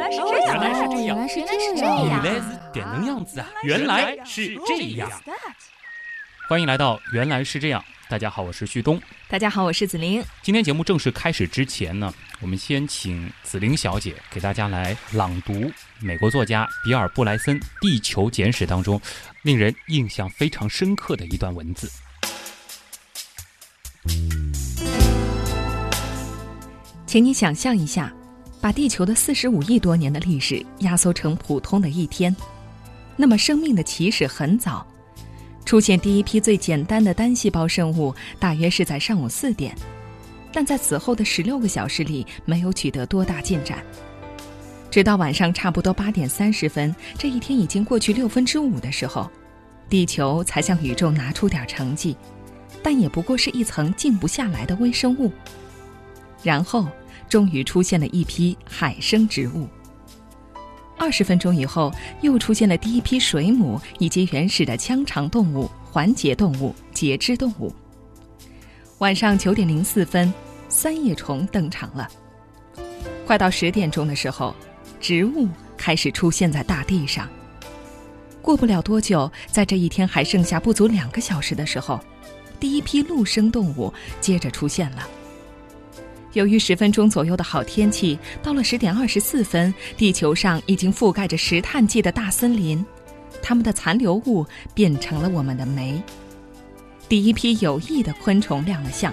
原来是这样，原来是这样。原来是这样，样。原来是点能样。子啊！原来是这样。欢迎来到《原来是这样》，大家好，我是旭东。大家好，我是子琳。今天节目正式开始之前呢，我们先请紫菱小姐给大家来朗读美国作家比尔·布莱森《地球简史》当中令人印象非常深刻的一段文字。请你想象一下，把地球的四十五亿多年的历史压缩成普通的一天，那么生命的起始很早。出现第一批最简单的单细胞生物，大约是在上午四点，但在此后的十六个小时里没有取得多大进展。直到晚上差不多八点三十分，这一天已经过去六分之五的时候，地球才向宇宙拿出点成绩，但也不过是一层静不下来的微生物。然后，终于出现了一批海生植物。二十分钟以后，又出现了第一批水母以及原始的腔肠动物、环节动物、节肢动物。晚上九点零四分，三叶虫登场了。快到十点钟的时候，植物开始出现在大地上。过不了多久，在这一天还剩下不足两个小时的时候，第一批陆生动物接着出现了。由于十分钟左右的好天气，到了十点二十四分，地球上已经覆盖着石炭纪的大森林，它们的残留物变成了我们的煤。第一批有益的昆虫亮了相。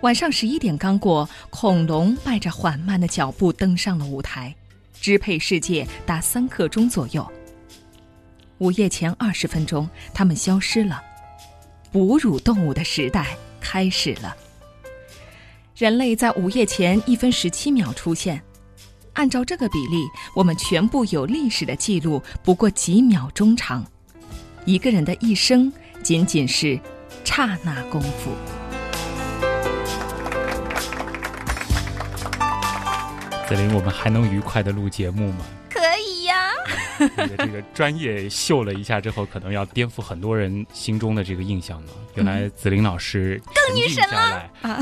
晚上十一点刚过，恐龙迈着缓慢的脚步登上了舞台，支配世界达三刻钟左右。午夜前二十分钟，它们消失了，哺乳动物的时代开始了。人类在午夜前一分十七秒出现，按照这个比例，我们全部有历史的记录不过几秒钟长。一个人的一生仅仅是刹那功夫。紫林，我们还能愉快的录节目吗？你的这个专业秀了一下之后，可能要颠覆很多人心中的这个印象呢。原来紫菱老师 更女神了啊！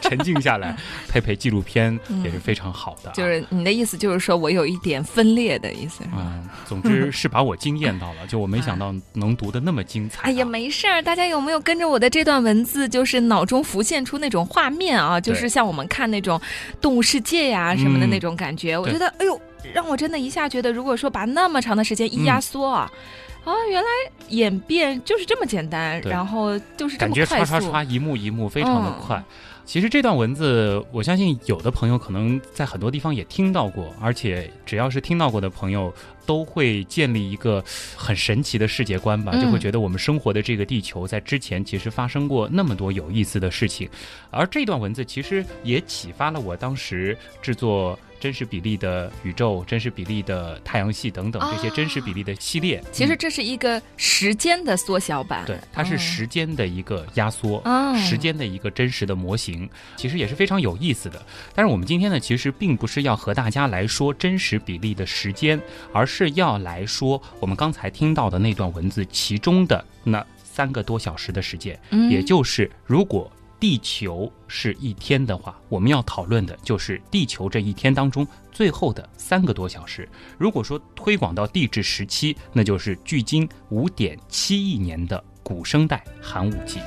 沉静下来，配配纪录片也是非常好的、啊。就是你的意思，就是说我有一点分裂的意思是吧？嗯，总之是把我惊艳到了，就我没想到能读的那么精彩、啊。哎呀，没事儿，大家有没有跟着我的这段文字，就是脑中浮现出那种画面啊？就是像我们看那种《动物世界》呀什么的那种感觉。嗯、我觉得，哎呦，让我真的一下觉得，如果说把那么长的时间一压缩啊。嗯啊，原来演变就是这么简单，然后就是这么快速，感觉刷刷刷一幕一幕非常的快。嗯、其实这段文字，我相信有的朋友可能在很多地方也听到过，而且只要是听到过的朋友，都会建立一个很神奇的世界观吧，嗯、就会觉得我们生活的这个地球在之前其实发生过那么多有意思的事情。而这段文字其实也启发了我当时制作。真实比例的宇宙、真实比例的太阳系等等这些真实比例的系列，其实这是一个时间的缩小版。对，它是时间的一个压缩，哦、时间的一个真实的模型，其实也是非常有意思的。但是我们今天呢，其实并不是要和大家来说真实比例的时间，而是要来说我们刚才听到的那段文字其中的那三个多小时的时间，嗯、也就是如果。地球是一天的话，我们要讨论的就是地球这一天当中最后的三个多小时。如果说推广到地质时期，那就是距今五点七亿年的古生代寒武纪。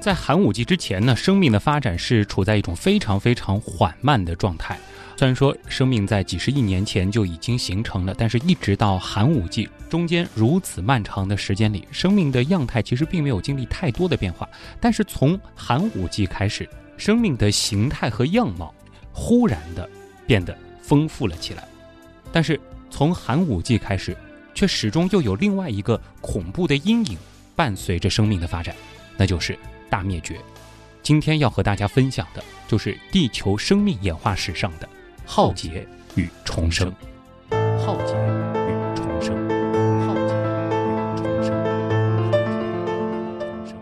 在寒武纪之前呢，生命的发展是处在一种非常非常缓慢的状态。虽然说生命在几十亿年前就已经形成了，但是一直到寒武纪中间如此漫长的时间里，生命的样态其实并没有经历太多的变化。但是从寒武纪开始，生命的形态和样貌忽然的变得丰富了起来。但是从寒武纪开始，却始终又有另外一个恐怖的阴影伴随着生命的发展，那就是大灭绝。今天要和大家分享的就是地球生命演化史上的。浩劫与重生，浩劫与重生，浩劫与重生，重生。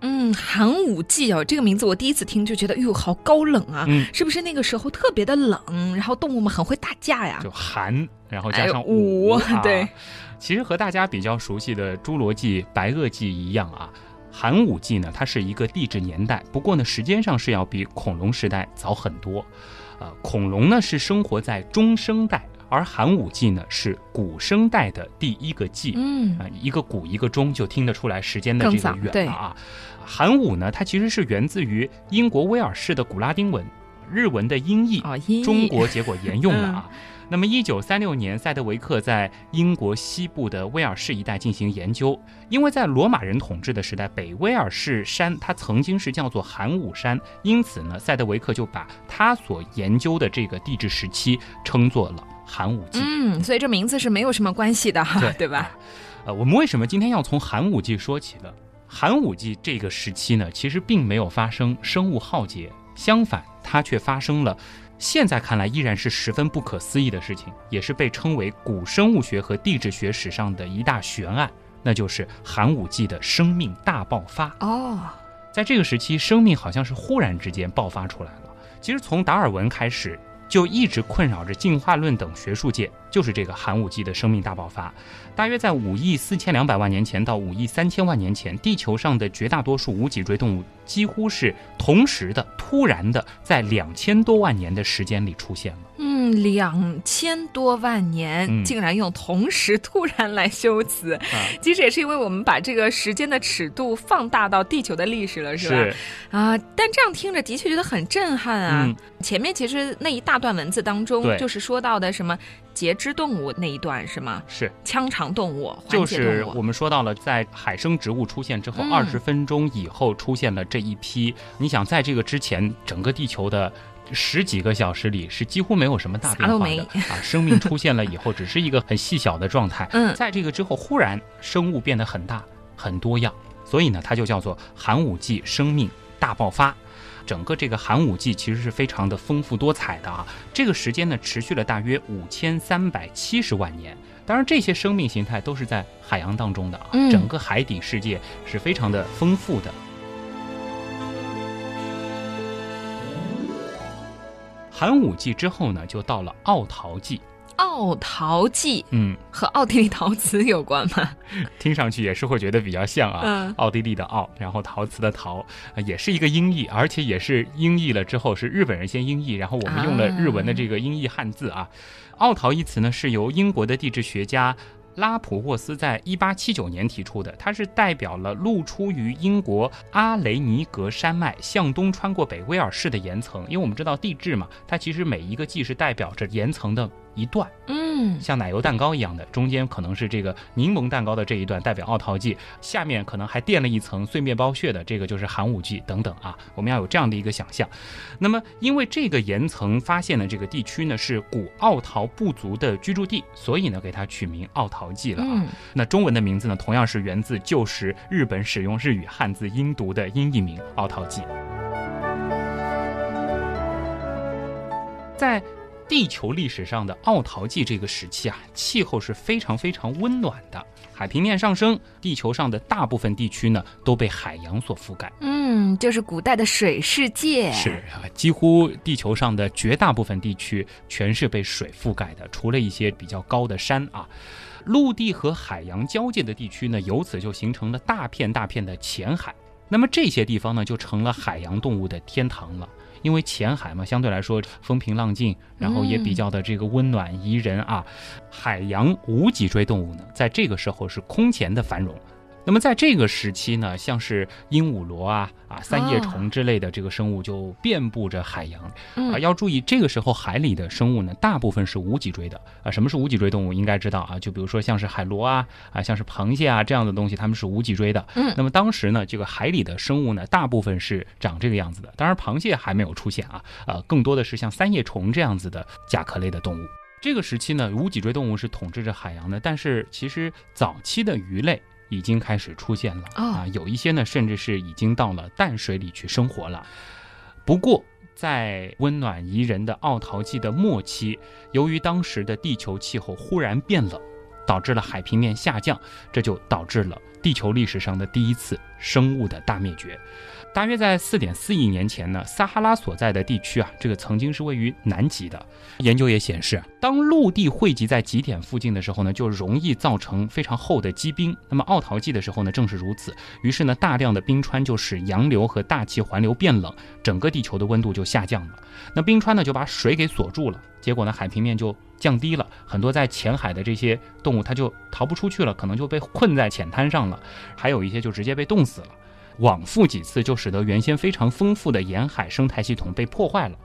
嗯，寒武纪哦，这个名字我第一次听就觉得，哟，好高冷啊！嗯，是不是那个时候特别的冷，然后动物们很会打架呀？就寒，然后加上哎、武，啊、对。其实和大家比较熟悉的《侏罗纪》《白垩纪》一样啊。寒武纪呢，它是一个地质年代，不过呢，时间上是要比恐龙时代早很多。呃，恐龙呢是生活在中生代，而寒武纪呢是古生代的第一个纪。嗯啊、一个古一个中，就听得出来时间的这个远了啊。寒武呢，它其实是源自于英国威尔士的古拉丁文，日文的音译，哦，音译中国结果沿用了啊。那么，一九三六年，塞德维克在英国西部的威尔士一带进行研究，因为在罗马人统治的时代，北威尔士山它曾经是叫做寒武山，因此呢，塞德维克就把他所研究的这个地质时期称作了寒武纪。嗯，所以这名字是没有什么关系的哈，对对吧？呃，我们为什么今天要从寒武纪说起呢？寒武纪这个时期呢，其实并没有发生生物浩劫，相反，它却发生了现在看来依然是十分不可思议的事情，也是被称为古生物学和地质学史上的一大悬案，那就是寒武纪的生命大爆发。哦，在这个时期，生命好像是忽然之间爆发出来了。其实从达尔文开始，就一直困扰着进化论等学术界，就是这个寒武纪的生命大爆发。大约在五亿四千两百万年前到五亿三千万年前，地球上的绝大多数无脊椎动物几乎是同时的、突然的，在两千多万年的时间里出现了。嗯，两千多万年，嗯竟然用同时突然来修辞，啊，其实也是因为我们把这个时间的尺度放大到地球的历史了，是吧？啊，但这样听着的确觉得很震撼啊。嗯前面其实那一大段文字当中，就是说到的什么节肢动物那一段是吗？是。腔肠动物、就是。我们说到了，在海生植物出现之后，嗯二十分钟以后出现了这一批。你想，在这个之前，整个地球的十几个小时里是几乎没有什么大变化的啊。生命出现了以后，只是一个很细小的状态。嗯在这个之后，忽然生物变得很大、很多样，所以呢，它就叫做寒武纪生命大爆发。整个这个寒武纪其实是非常的丰富多彩的啊，这个时间呢持续了大约五千三百七十万年。当然，这些生命形态都是在海洋当中的啊，嗯整个海底世界是非常的丰富的。寒武纪之后呢，就到了奥陶纪。奥陶纪嗯，和奥地利陶瓷有关吗？听上去也是会觉得比较像啊。嗯奥地利的奥，然后陶瓷的陶，呃也是一个音译，而且也是音译了之后是日本人先音译，然后我们用了日文的这个音译汉字啊。奥陶一词呢是由英国的地质学家。拉普沃斯在一八七九年提出的，它是代表了露出于英国阿雷尼格山脉向东穿过北威尔士的岩层。因为我们知道地质嘛，它其实每一个纪是代表着岩层的一段。嗯，像奶油蛋糕一样的，中间可能是这个柠檬蛋糕的这一段代表奥陶纪，下面可能还垫了一层碎面包屑的，这个就是寒武纪等等啊。我们要有这样的一个想象。那么，因为这个岩层发现的这个地区呢是古奥陶部族的居住地，所以呢给它取名奥陶纪了啊。嗯那中文的名字呢，同样是源自旧时日本使用日语汉字音读的音译名奥陶纪。在地球历史上的奥陶纪这个时期啊，气候是非常非常温暖的，海平面上升，地球上的大部分地区呢都被海洋所覆盖。嗯，就是古代的水世界。是啊，几乎地球上的绝大部分地区全是被水覆盖的，除了一些比较高的山啊。陆地和海洋交界的地区呢，由此就形成了大片大片的浅海。那么这些地方呢，就成了海洋动物的天堂了。因为浅海嘛，相对来说风平浪静，然后也比较的这个温暖宜人啊。海洋无脊椎动物呢，在这个时候是空前的繁荣。那么在这个时期呢，像是鹦鹉螺啊、啊三叶虫之类的这个生物就遍布着海洋。啊，嗯要注意，这个时候海里的生物呢，大部分是无脊椎的啊。什么是无脊椎动物？应该知道啊，就比如说像是海螺啊啊，像是螃蟹啊这样的东西，它们是无脊椎的。嗯那么当时呢，这个海里的生物呢，大部分是长这个样子的。当然，螃蟹还没有出现啊，呃，更多的是像三叶虫这样子的甲壳类的动物。这个时期呢，无脊椎动物是统治着海洋的，但是其实早期的鱼类已经开始出现了、哦啊，有一些呢甚至是已经到了淡水里去生活了。不过，在温暖宜人的奥陶纪的末期，由于当时的地球气候忽然变冷，导致了海平面下降，这就导致了地球历史上的第一次生物的大灭绝。大约在四点四亿年前呢，撒哈拉所在的地区啊，这个曾经是位于南极的。研究也显示，当陆地汇集在极点附近的时候呢，就容易造成非常厚的积冰。那么奥陶纪的时候呢，正是如此。于是呢，大量的冰川就使洋流和大气环流变冷，整个地球的温度就下降了。那冰川呢，就把水给锁住了，结果呢，海平面就降低了。很多在浅海的这些动物，它就逃不出去了，可能就被困在浅滩上了。还有一些就直接被冻死了。往复几次，就使得原先非常丰富的沿海生态系统被破坏了，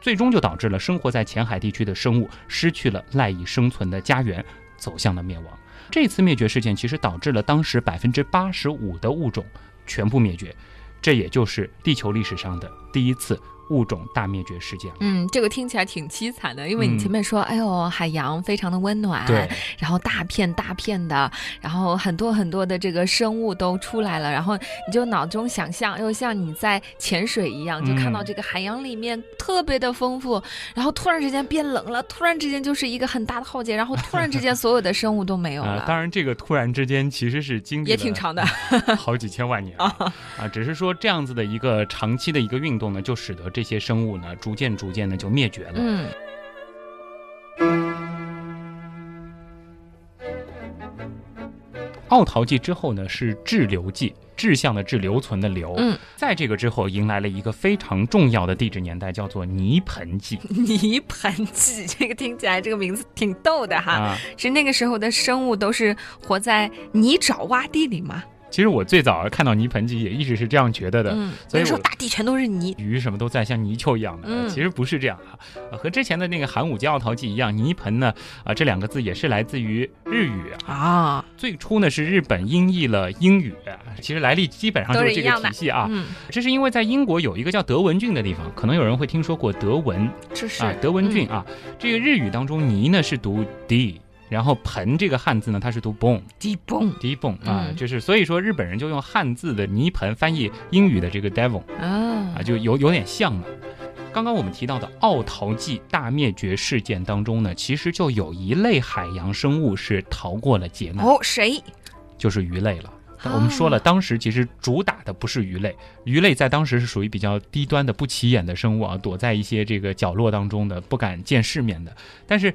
最终就导致了生活在浅海地区的生物失去了赖以生存的家园，走向了灭亡。这次灭绝事件其实导致了当时百分之八十五的物种全部灭绝，这也就是地球历史上的第一次。物种大灭绝事件。嗯，这个听起来挺凄惨的，因为你前面说，哎呦，海洋非常的温暖，对，然后大片大片的，然后很多很多的这个生物都出来了，然后你就脑中想象，又像你在潜水一样，就看到这个海洋里面特别的丰富，然后突然之间变冷了，突然之间就是一个很大的浩劫，然后突然之间所有的生物都没有了。当然，这个突然之间其实是经历也 挺长的，好几千万年啊，啊，只是说这样子的一个长期的一个运动呢，就使得。这些生物呢，逐渐逐渐的就灭绝了。嗯。奥陶纪之后呢，是滞留纪，志向的志，留存的留。嗯。在这个之后，迎来了一个非常重要的地质年代，叫做泥盆纪。泥盆纪，这个听起来这个名字挺逗的哈。啊。是那个时候的生物都是活在泥沼洼地里吗？其实我最早看到泥盆纪也一直是这样觉得的，所以说大地全都是泥，鱼什么都在像泥鳅一样的。其实不是这样啊，和之前的那个寒武纪奥陶纪一样，泥盆呢啊这两个字也是来自于日语啊。最初呢是日本音译了英语，其实来历基本上就是这个体系啊。这是因为在英国有一个叫德文郡的地方，可能有人会听说过德文，这是啊德文郡啊。这个日语当中泥呢是读 d。然后盆这个汉字呢，它是读 bone，d bone，d bone 啊，就是所以说日本人就用汉字的泥盆翻译英语的这个 devil 啊，啊就有有点像了。刚刚我们提到的奥陶纪大灭绝事件当中呢，其实就有一类海洋生物是逃过了劫难哦，谁？就是鱼类了。我们说了，当时其实主打的不是鱼类，鱼类在当时是属于比较低端的、不起眼的生物啊，躲在一些这个角落当中的，不敢见世面的。但是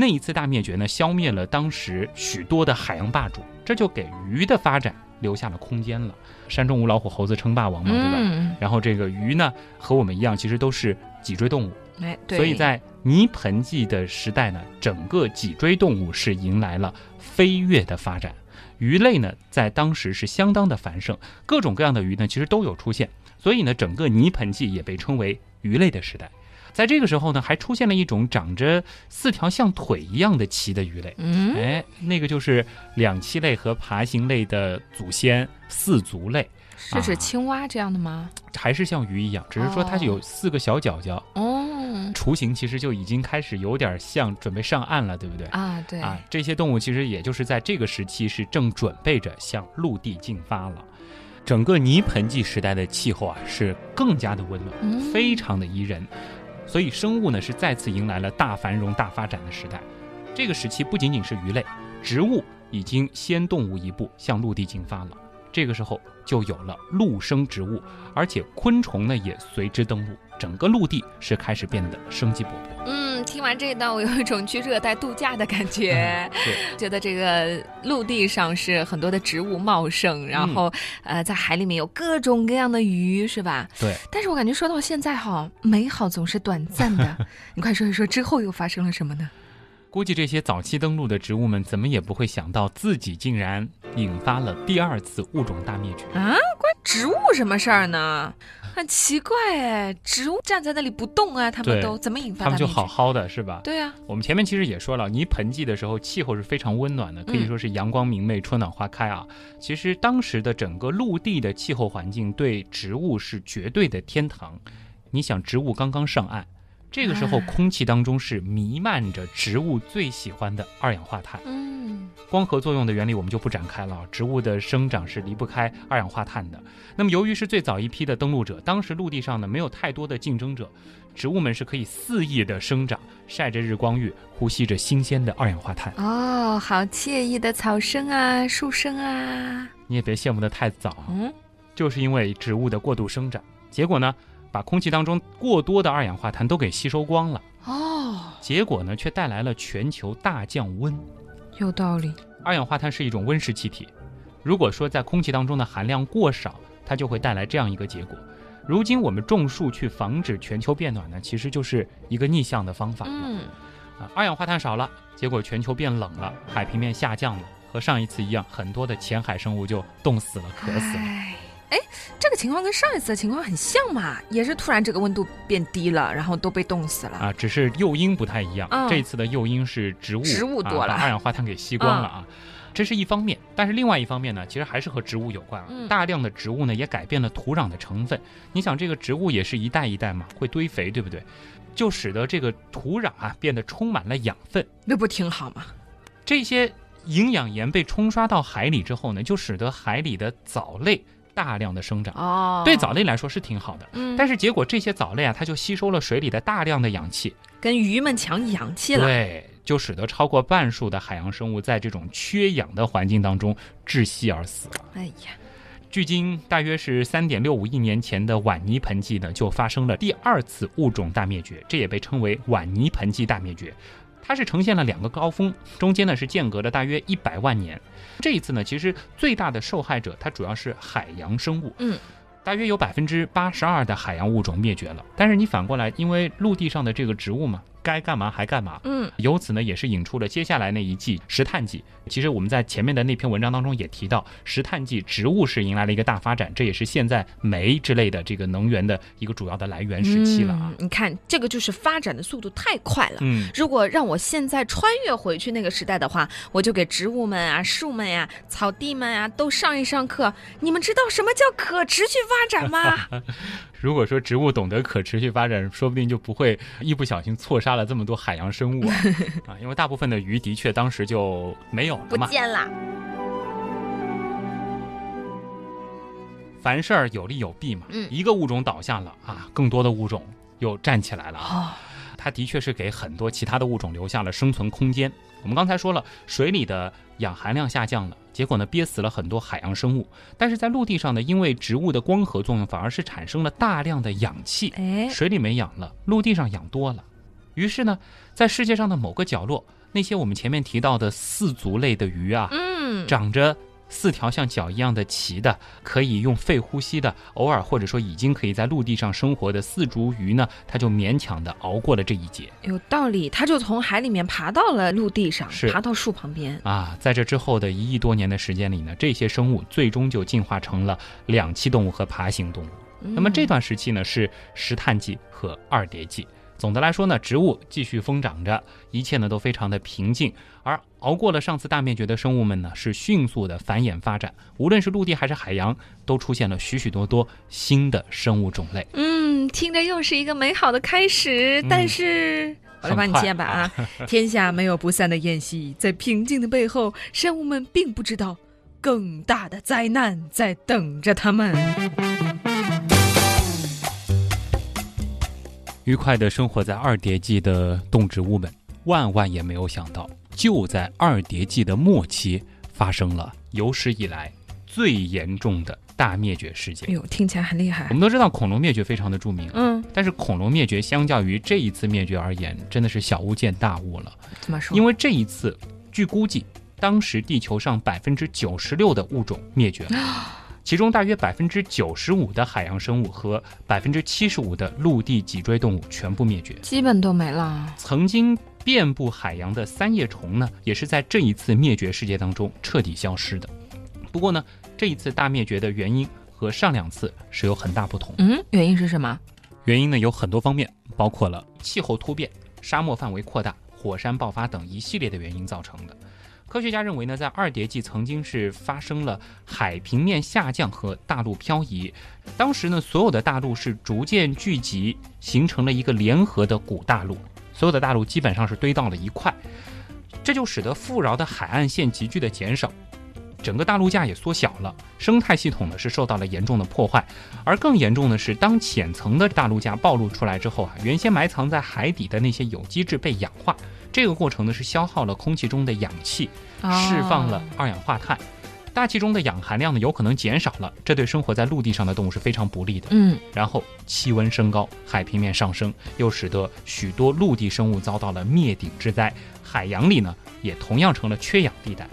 那一次大灭绝呢，消灭了当时许多的海洋霸主，这就给鱼的发展留下了空间了。山中无老虎，猴子称霸王嘛，对吧？然后这个鱼呢，和我们一样，其实都是脊椎动物。哎，所以在泥盆纪的时代呢，整个脊椎动物是迎来了飞跃的发展。鱼类呢，在当时是相当的繁盛，各种各样的鱼呢，其实都有出现。所以呢，整个泥盆纪也被称为鱼类的时代。在这个时候呢，还出现了一种长着四条像腿一样的鳍的鱼类。嗯，哎，那个就是两栖类和爬行类的祖先四足类。是指青蛙这样的吗？还是像鱼一样？只是说它有四个小脚脚。哦，雏形其实就已经开始有点像准备上岸了，对不对？啊，对。啊，这些动物其实也就是在这个时期是正准备着向陆地进发了。整个泥盆纪时代的气候啊，是更加的温暖，非常的宜人。所以生物呢是再次迎来了大繁荣、大发展的时代。这个时期不仅仅是鱼类，植物已经先动物一步向陆地进发了。这个时候就有了陆生植物，而且昆虫呢也随之登陆，整个陆地是开始变得生机勃勃。嗯，听完这一段，我有一种去热带度假的感觉。觉得这个陆地上是很多的植物茂盛，然后呃，在海里面有各种各样的鱼，是吧？对。但是我感觉说到现在哈，美好总是短暂的。你快说一说之后又发生了什么呢？估计这些早期登陆的植物们怎么也不会想到，自己竟然引发了第二次物种大灭绝啊！关植物什么事儿呢？很奇怪哎，植物站在那里不动啊，他们都怎么引发？他们就好好的是吧？对啊，我们前面其实也说了，泥盆纪的时候气候是非常温暖的，可以说是阳光明媚、春暖花开啊。其实当时的整个陆地的气候环境对植物是绝对的天堂。你想，植物刚刚上岸。这个时候啊空气当中是弥漫着植物最喜欢的二氧化碳。嗯，光合作用的原理我们就不展开了啊，植物的生长是离不开二氧化碳的。那么由于是最早一批的登陆者，当时陆地上呢没有太多的竞争者，植物们是可以肆意的生长，晒着日光浴，呼吸着新鲜的二氧化碳。哦，好惬意的草声啊，树声啊，你也别羡慕的太早啊，嗯，就是因为植物的过度生长，结果呢把空气当中过多的二氧化碳都给吸收光了，哦，结果呢却带来了全球大降温。有道理，二氧化碳是一种温室气体，如果说在空气当中的含量过少，它就会带来这样一个结果。如今我们种树去防止全球变暖呢，其实就是一个逆向的方法了。嗯，啊，二氧化碳少了，结果全球变冷了，海平面下降了，和上一次一样，很多的浅海生物就冻死了、渴死了。哎，哎，这个情况跟上一次的情况很像嘛，也是突然这个温度变低了，然后都被冻死了。啊，只是诱因不太一样。嗯这一次的诱因是植物，植物多了嗯啊把二氧化碳给吸光了啊。这是一方面，但是另外一方面呢，其实还是和植物有关啊。嗯大量的植物呢，也改变了土壤的成分。你想，这个植物也是一代一代嘛，会堆肥，对不对？就使得这个土壤啊变得充满了养分。那不挺好吗？这些营养盐被冲刷到海里之后呢，就使得海里的藻类大量的生长。哦，对藻类来说是挺好的，嗯，但是结果这些藻类啊，它就吸收了水里的大量的氧气，跟鱼们抢氧气了。对，就使得超过半数的海洋生物在这种缺氧的环境当中窒息而死了。哎呀，距今大约是三点六五亿年前的晚泥盆纪呢，就发生了第二次物种大灭绝，这也被称为晚泥盆纪大灭绝。它是呈现了两个高峰，中间呢是间隔了大约一百万年。这一次呢，其实最大的受害者它主要是海洋生物，嗯，大约有百分之八十二的海洋物种灭绝了。但是你反过来，因为陆地上的这个植物嘛，该干嘛还干嘛，嗯，由此呢，也是引出了接下来那一季石炭纪。其实我们在前面的那篇文章当中也提到，石炭纪植物是迎来了一个大发展，这也是现在煤之类的这个能源的一个主要的来源时期了啊嗯。你看，这个就是发展的速度太快了。嗯，如果让我现在穿越回去那个时代的话，我就给植物们啊、树们呀、草地们啊都上一上课。你们知道什么叫可持续发展吗？如果说植物懂得可持续发展，说不定就不会一不小心错杀了这么多海洋生物啊 啊！因为大部分的鱼的确当时就没有了不嘛。见了。凡事儿有利有弊嘛，嗯一个物种倒下了啊，更多的物种又站起来了啊。哦，它的确是给很多其他的物种留下了生存空间。我们刚才说了，水里的氧含量下降了，结果呢憋死了很多海洋生物。但是在陆地上呢，因为植物的光合作用，反而是产生了大量的氧气，哎，水里没氧了，陆地上氧多了。于是呢，在世界上的某个角落，那些我们前面提到的四足类的鱼啊，嗯，长着四条像脚一样的鳍的，可以用肺呼吸的，偶尔或者说已经可以在陆地上生活的四足鱼呢，它就勉强的熬过了这一劫有道理。它就从海里面爬到了陆地上，爬到树旁边。啊。在这之后的一亿多年的时间里呢，这些生物最终就进化成了两栖动物和爬行动物。那么这段时期呢是石炭纪和二叠纪。总的来说呢，植物继续疯长着，一切呢都非常的平静。而熬过了上次大灭绝的生物们呢，是迅速的繁衍发展，无论是陆地还是海洋，都出现了许许多多新的生物种类。嗯，听着又是一个美好的开始，嗯但是。我来帮你接吧啊！天下没有不散的宴席，在平静的背后，生物们并不知道，更大的灾难在等着他们。愉快地生活在二叠纪的动植物们，万万也没有想到，就在二叠纪的末期，发生了有史以来最严重的大灭绝事件哎。呦，听起来很厉害我。们都知道恐龙灭绝非常的著名，嗯，但是恐龙灭绝相较于这一次灭绝而言，真的是小巫见大巫了。怎么说？因为这一次，据估计，当时地球上百分之九十六的物种灭绝了。其中大约百分之九十五的海洋生物和百分之七十五的陆地脊椎动物全部灭绝。基本都没了。曾经遍布海洋的三叶虫呢，也是在这一次灭绝事件当中彻底消失的。不过呢，这一次大灭绝的原因和上两次是有很大不同。嗯，原因是什么？原因呢有很多方面，包括了气候突变、沙漠范围扩大、火山爆发等一系列的原因造成的。科学家认为呢，在二叠纪曾经是发生了海平面下降和大陆漂移，当时呢，所有的大陆是逐渐聚集，形成了一个联合的古大陆，所有的大陆基本上是堆到了一块，这就使得富饶的海岸线急剧的减少。整个大陆架也缩小了，生态系统呢是受到了严重的破坏，而更严重的是，当浅层的大陆架暴露出来之后啊，原先埋藏在海底的那些有机质被氧化，这个过程呢是消耗了空气中的氧气，释放了二氧化碳，大气中的氧含量呢有可能减少了，这对生活在陆地上的动物是非常不利的。嗯，然后气温升高，海平面上升，又使得许多陆地生物遭到了灭顶之灾，海洋里呢也同样成了缺氧地带。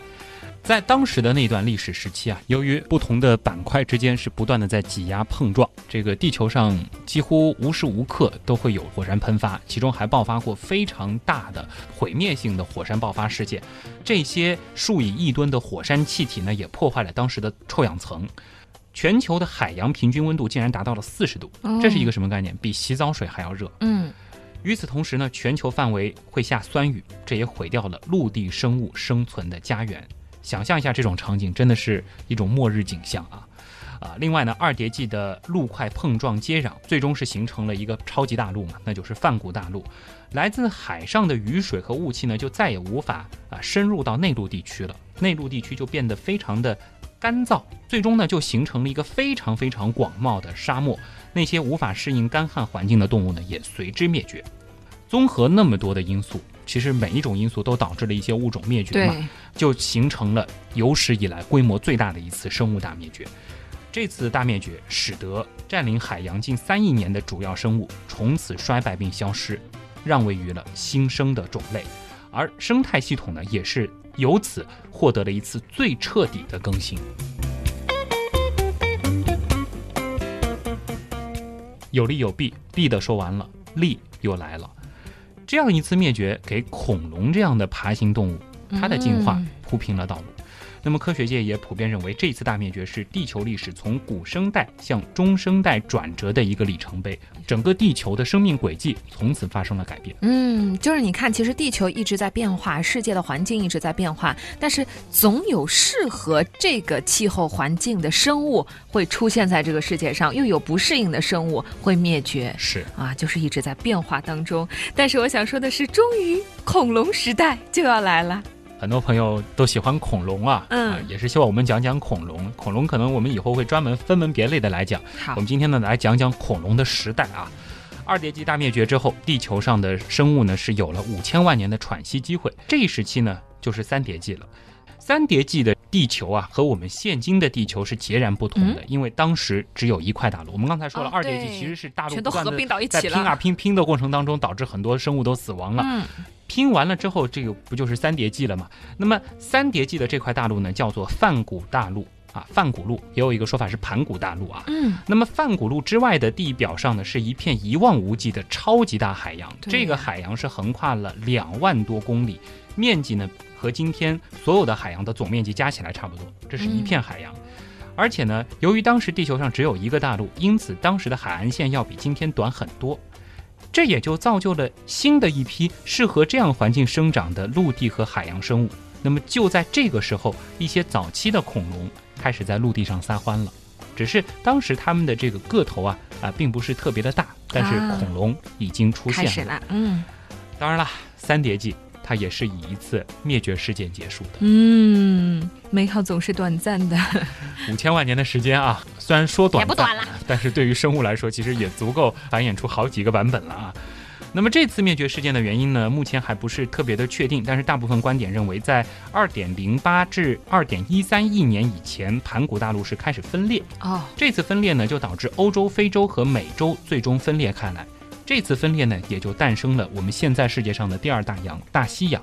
在当时的那段历史时期啊，由于不同的板块之间是不断的在挤压碰撞，这个地球上几乎无时无刻都会有火山喷发，其中还爆发过非常大的毁灭性的火山爆发事件。这些数以亿吨的火山气体呢，也破坏了当时的臭氧层，全球的海洋平均温度竟然达到了四十度，这是一个什么概念？比洗澡水还要热。嗯，与此同时呢，全球范围会下酸雨，这也毁掉了陆地生物生存的家园。想象一下这种场景，真的是一种末日景象啊！啊，另外呢，二叠纪的陆块碰撞接壤，最终是形成了一个超级大陆嘛，那就是泛古大陆。来自海上的雨水和雾气呢，就再也无法啊深入到内陆地区了，内陆地区就变得非常的干燥，最终呢就形成了一个非常非常广袤的沙漠。那些无法适应干旱环境的动物呢，也随之灭绝。综合那么多的因素。其实每一种因素都导致了一些物种灭绝嘛，就形成了有史以来规模最大的一次生物大灭绝。这次大灭绝使得占领海洋近三亿年的主要生物从此衰败并消失，让位于了新生的种类，而生态系统呢也是由此获得了一次最彻底的更新。有利有弊，弊的说完了，利又来了。这样一次灭绝，给恐龙这样的爬行动物，它的进化铺平了道路。那么科学界也普遍认为，这次大灭绝是地球历史从古生代向中生代转折的一个里程碑，整个地球的生命轨迹从此发生了改变。嗯，就是你看，其实地球一直在变化，世界的环境一直在变化，但是总有适合这个气候环境的生物会出现在这个世界上，又有不适应的生物会灭绝。是啊，就是一直在变化当中。但是我想说的是，终于恐龙时代就要来了。很多朋友都喜欢恐龙啊，嗯，也是希望我们讲讲恐龙。恐龙可能我们以后会专门分门别类的来讲。好，我们今天呢来讲讲恐龙的时代啊。二叠纪大灭绝之后，地球上的生物呢是有了五千万年的喘息机会。这一时期呢就是三叠纪了。三叠纪的地球啊和我们现今的地球是截然不同的，因为当时只有一块大陆。我们刚才说了，二叠纪其实是大陆全都合并到一起了，在拼啊拼拼的过程当中，导致很多生物都死亡了。嗯。拼完了之后，这个不就是三叠纪了吗？那么三叠纪的这块大陆呢，叫做泛古大陆啊，泛古陆也有一个说法是盘古大陆啊。嗯。那么泛古陆之外的地表上呢，是一片一望无际的超级大海洋。这个海洋是横跨了两万多公里，面积呢和今天所有的海洋的总面积加起来差不多。这是一片海洋，而且呢，由于当时地球上只有一个大陆，因此当时的海岸线要比今天短很多。这也就造就了新的一批适合这样环境生长的陆地和海洋生物。那么就在这个时候，一些早期的恐龙开始在陆地上撒欢了。只是当时它们的这个个头啊啊，并不是特别的大，但是恐龙已经出现了。嗯，当然了，三叠纪。它也是以一次灭绝事件结束的。嗯，美好总是短暂的。五千万年的时间啊，虽然说短，也不短了，但是对于生物来说，其实也足够繁衍出好几个版本了啊。那么这次灭绝事件的原因呢，目前还不是特别的确定，但是大部分观点认为，在二点零八至二点一三亿年以前，盘古大陆是开始分裂。哦，这次分裂呢，就导致欧洲、非洲和美洲最终分裂开来。这次分裂呢，也就诞生了我们现在世界上的第二大洋——大西洋。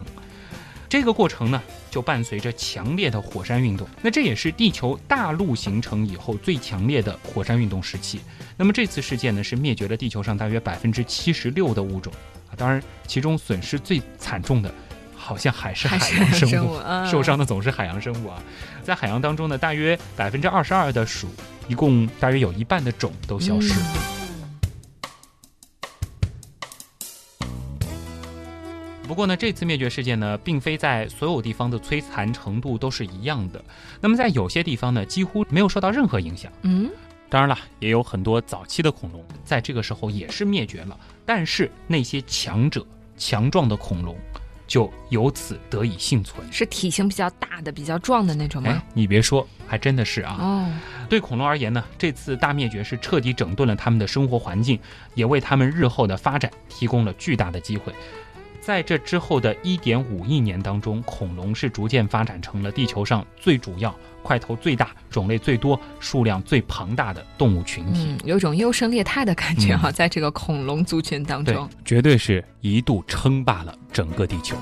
这个过程呢，就伴随着强烈的火山运动。那这也是地球大陆形成以后最强烈的火山运动时期。那么这次事件呢，是灭绝了地球上大约百分之七十六的物种啊。当然，其中损失最惨重的，好像还是海洋生物，受伤的总是海洋生物啊。在海洋当中呢，大约百分之二十二的鼠，一共大约有一半的种都消失了。不过呢，这次灭绝事件呢，并非在所有地方的摧残程度都是一样的。那么在有些地方呢，几乎没有受到任何影响。嗯，当然了，也有很多早期的恐龙在这个时候也是灭绝了，但是那些强者、强壮的恐龙就由此得以幸存。是体型比较大的、比较壮的那种哎吗？，你别说，还真的是啊。哦，对恐龙而言呢，这次大灭绝是彻底整顿了他们的生活环境，也为他们日后的发展提供了巨大的机会。在这之后的一点五亿年当中，恐龙是逐渐发展成了地球上最主要、块头最大、种类最多、数量最庞大的动物群体。嗯，有种优胜劣汰的感觉哈、嗯在这个恐龙族群当对中。，绝对是一度称霸了整个地球。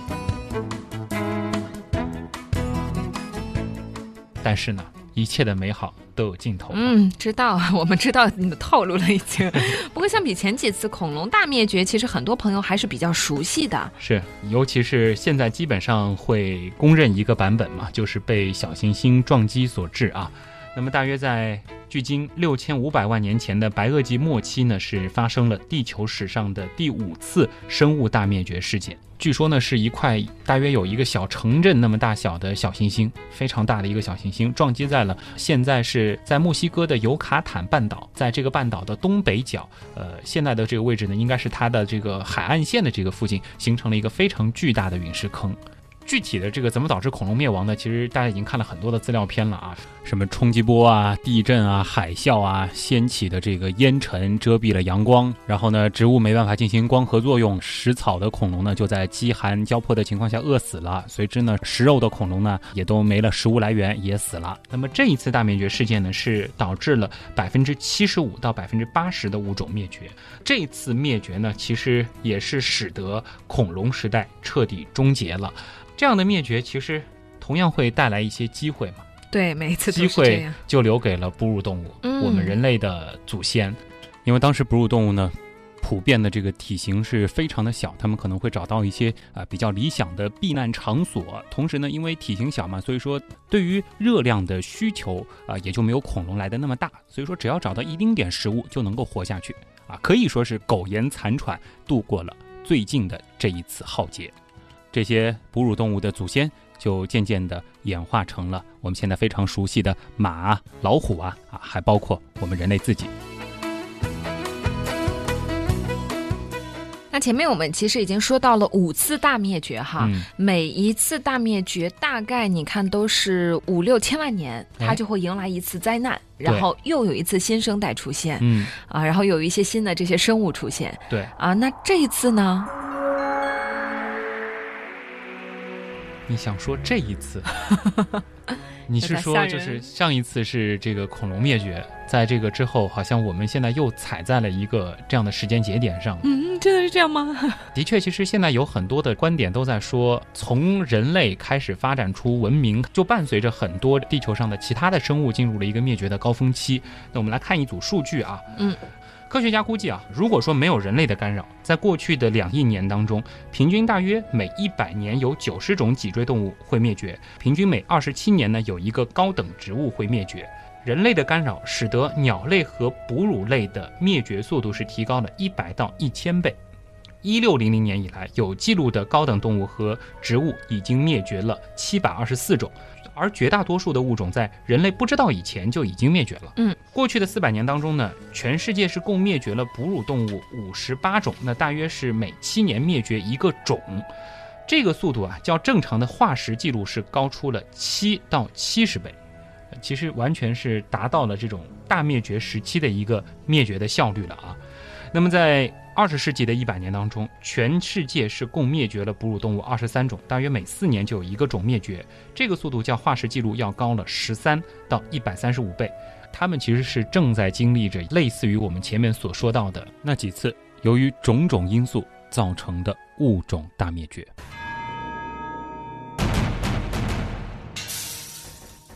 但是呢，一切的美好都有尽头。嗯，知道，我们知道你的套路了已经。不过相比前几次恐龙大灭绝，其实很多朋友还是比较熟悉的。是，尤其是现在基本上会公认一个版本嘛，就是被小行星撞击所致啊。那么大约在距今六千五百万年前的白垩纪末期呢，是发生了地球史上的第五次生物大灭绝事件。据说呢，是一块大约有一个小城镇那么大小的小行星，非常大的一个小行星，撞击在了现在是在墨西哥的尤卡坦半岛，在这个半岛的东北角，呃，现在的这个位置呢，应该是它的这个海岸线的这个附近，形成了一个非常巨大的陨石坑。具体的这个怎么导致恐龙灭亡的，其实大家已经看了很多的资料片了啊，什么冲击波啊、地震啊、海啸啊，掀起的这个烟尘遮蔽了阳光，然后呢，植物没办法进行光合作用，食草的恐龙呢就在饥寒交迫的情况下饿死了，随之呢，食肉的恐龙呢也都没了食物来源，也死了。那么这一次大灭绝事件呢，是导致了百分之七十五到百分之八十的物种灭绝。这次灭绝呢，其实也是使得恐龙时代彻底终结了。这样的灭绝其实同样会带来一些机会嘛，对，每一次机会。就留给了哺乳动物，嗯我们人类的祖先，因为当时哺乳动物呢。普遍的这个体型是非常的小，他们可能会找到一些啊、比较理想的避难场所。同时呢，因为体型小嘛，所以说对于热量的需求啊、也就没有恐龙来的那么大。所以说，只要找到一丁点食物就能够活下去啊，可以说是苟延残喘，度过了最近的这一次浩劫。这些哺乳动物的祖先就渐渐的演化成了我们现在非常熟悉的马啊、老虎啊啊，还包括我们人类自己。那前面我们其实已经说到了五次大灭绝哈，嗯，每一次大灭绝大概你看都是五六千万年，哎它就会迎来一次灾难，然后又有一次新生代出现嗯，啊，然后有一些新的这些生物出现对，啊。那这一次呢？你想说这一次，你是说就是上一次是这个恐龙灭绝，在这个之后，好像我们现在又踩在了一个这样的时间节点上。嗯，真的是这样吗？的确，其实现在有很多的观点都在说，从人类开始发展出文明，就伴随着很多地球上的其他的生物进入了一个灭绝的高峰期。那我们来看一组数据啊，嗯，科学家估计啊，如果说没有人类的干扰，在过去的两亿年当中，平均大约每一百年有九十种脊椎动物会灭绝，平均每二十七年呢有一个高等植物会灭绝。人类的干扰使得鸟类和哺乳类的灭绝速度是提高了一百到一千倍。一六零零年以来，有记录的高等动物和植物已经灭绝了七百二十四种，而绝大多数的物种在人类不知道以前就已经灭绝了。嗯，过去的四百年当中呢，全世界是共灭绝了哺乳动物五十八种，那大约是每七年灭绝一个种。这个速度啊，较正常的化石记录是高出了七到七十倍，呃其实完全是达到了这种大灭绝时期的一个灭绝的效率了啊。那么在二十世纪的一百年当中，全世界是共灭绝了哺乳动物二十三种，大约每四年就有一个种灭绝，这个速度较化石记录要高了十三到一百三十五倍。它们其实是正在经历着类似于我们前面所说到的那几次由于种种因素造成的物种大灭绝。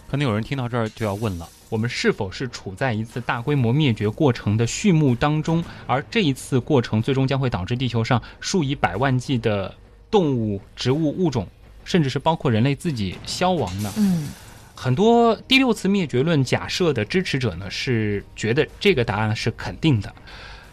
可能有人听到这儿就要问了：我们是否是处在一次大规模灭绝过程的序幕当中？而这一次过程最终将会导致地球上数以百万计的动物、植物物种，甚至是包括人类自己消亡呢？嗯很多第六次灭绝论假设的支持者呢，是觉得这个答案是肯定的。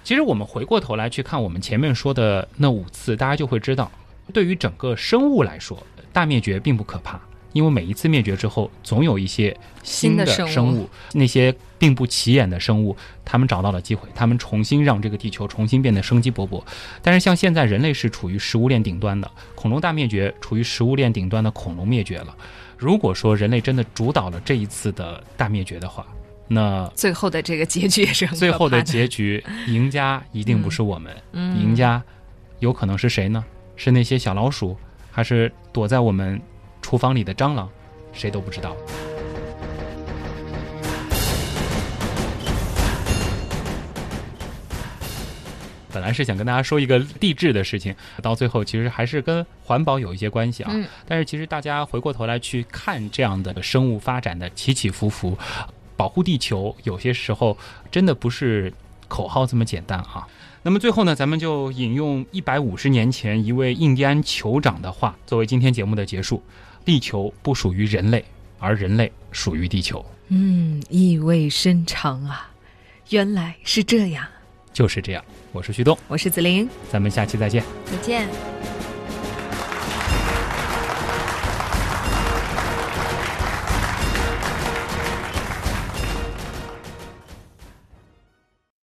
其实我们回过头来去看我们前面说的那五次，大家就会知道，对于整个生物来说，大灭绝并不可怕，因为每一次灭绝之后，总有一些新的生物生物，那些并不起眼的生物，他们找到了机会，他们重新让这个地球重新变得生机勃勃。但是像现在人类是处于食物链顶端的，恐龙大灭绝处于食物链顶端的恐龙灭绝了。如果说人类真的主导了这一次的大灭绝的话，那最后的这个结局也是最后的结局，赢家一定不是我们，嗯赢家有可能是谁呢？是那些小老鼠，还是躲在我们厨房里的蟑螂？谁都不知道。本来是想跟大家说一个地质的事情，到最后其实还是跟环保有一些关系啊。嗯但是其实大家回过头来去看这样的生物发展的起起伏伏，保护地球有些时候真的不是口号这么简单啊。那么最后呢，咱们就引用一百五十年前一位印第安酋长的话，作为今天节目的结束：地球不属于人类，而人类属于地球，嗯，意味深长啊，原来是这样。就是这样。我是旭东，我是子玲，咱们下期再见。再见。